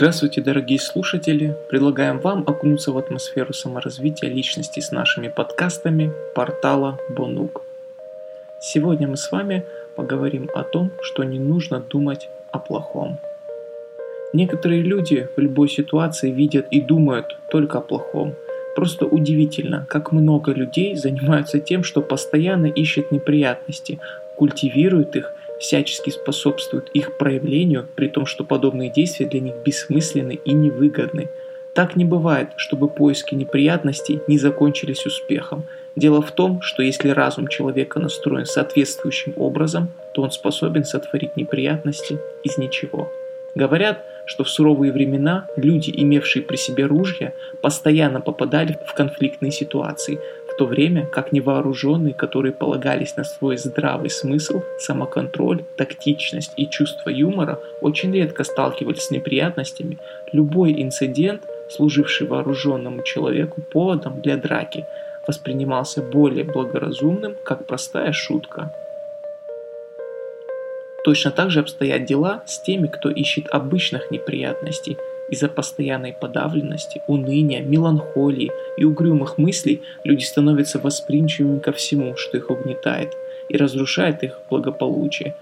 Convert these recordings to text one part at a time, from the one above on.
Здравствуйте, дорогие слушатели! Предлагаем вам окунуться в атмосферу саморазвития личности с нашими подкастами портала Бонук. Сегодня мы с вами поговорим о том, что не нужно думать о плохом. Некоторые люди в любой ситуации видят и думают только о плохом. Просто удивительно, как много людей занимаются тем, что постоянно ищут неприятности, культивируют их всячески способствуют их проявлению, при том, что подобные действия для них бессмысленны и невыгодны. Так не бывает, чтобы поиски неприятностей не закончились успехом. Дело в том, что если разум человека настроен соответствующим образом, то он способен сотворить неприятности из ничего. Говорят, что в суровые времена люди, имевшие при себе ружья, постоянно попадали в конфликтные ситуации, то время как невооруженные, которые полагались на свой здравый смысл, самоконтроль, тактичность и чувство юмора, очень редко сталкивались с неприятностями, любой инцидент, служивший вооруженному человеку поводом для драки, воспринимался более благоразумным, как простая шутка. Точно так же обстоят дела с теми, кто ищет обычных неприятностей. Из-за постоянной подавленности, уныния, меланхолии и угрюмых мыслей люди становятся восприимчивыми ко всему, что их угнетает и разрушает их благополучие.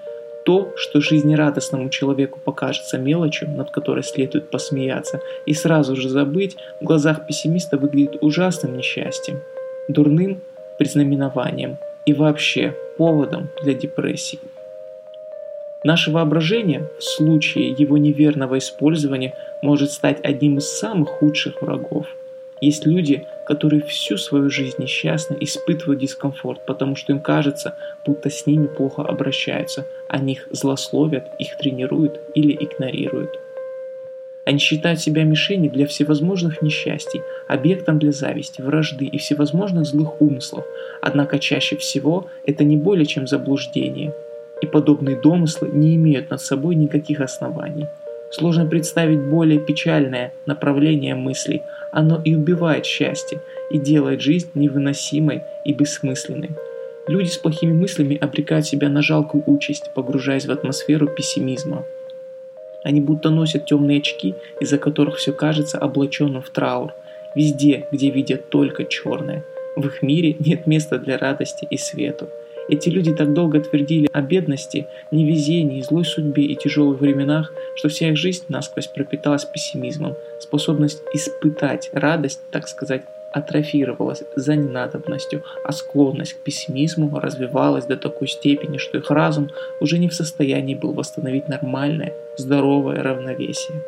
То, что жизнерадостному человеку покажется мелочью, над которой следует посмеяться, и сразу же забыть, в глазах пессимиста выглядит ужасным несчастьем, дурным признаменованием и вообще поводом для депрессии. Наше воображение в случае его неверного использования может стать одним из самых худших врагов. Есть люди, которые всю свою жизнь несчастны, испытывают дискомфорт, потому что им кажется, будто с ними плохо обращаются, о них злословят, их тренируют или игнорируют. Они считают себя мишенью для всевозможных несчастий, объектом для зависти, вражды и всевозможных злых умыслов, однако чаще всего это не более чем заблуждение – подобные домыслы не имеют над собой никаких оснований. Сложно представить более печальное направление мыслей. Оно и убивает счастье, и делает жизнь невыносимой и бессмысленной. Люди с плохими мыслями обрекают себя на жалкую участь, погружаясь в атмосферу пессимизма. Они будто носят темные очки, из-за которых все кажется облаченным в траур. Везде, где видят только черное. В их мире нет места для радости и свету. Эти люди так долго твердили о бедности, невезении, злой судьбе и тяжелых временах, что вся их жизнь насквозь пропиталась пессимизмом. Способность испытать радость, так сказать, атрофировалась за ненадобностью, а склонность к пессимизму развивалась до такой степени, что их разум уже не в состоянии был восстановить нормальное, здоровое равновесие.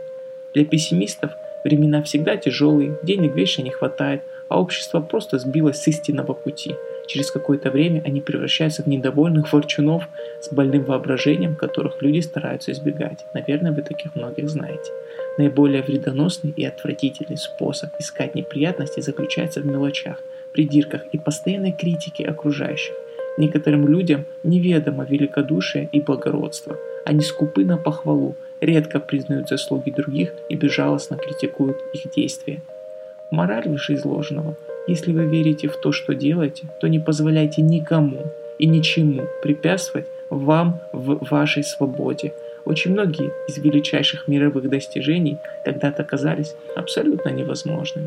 Для пессимистов времена всегда тяжелые, денег вечно не хватает, а общество просто сбилось с истинного пути – Через какое-то время они превращаются в недовольных ворчунов с больным воображением, которых люди стараются избегать. Наверное, вы таких многих знаете. Наиболее вредоносный и отвратительный способ искать неприятности заключается в мелочах, придирках и постоянной критике окружающих. Некоторым людям неведомо великодушие и благородство. Они скупы на похвалу, редко признают заслуги других и безжалостно критикуют их действия. Мораль вышеизложенного – если вы верите в то, что делаете, то не позволяйте никому и ничему препятствовать вам в вашей свободе. Очень многие из величайших мировых достижений когда-то казались абсолютно невозможными.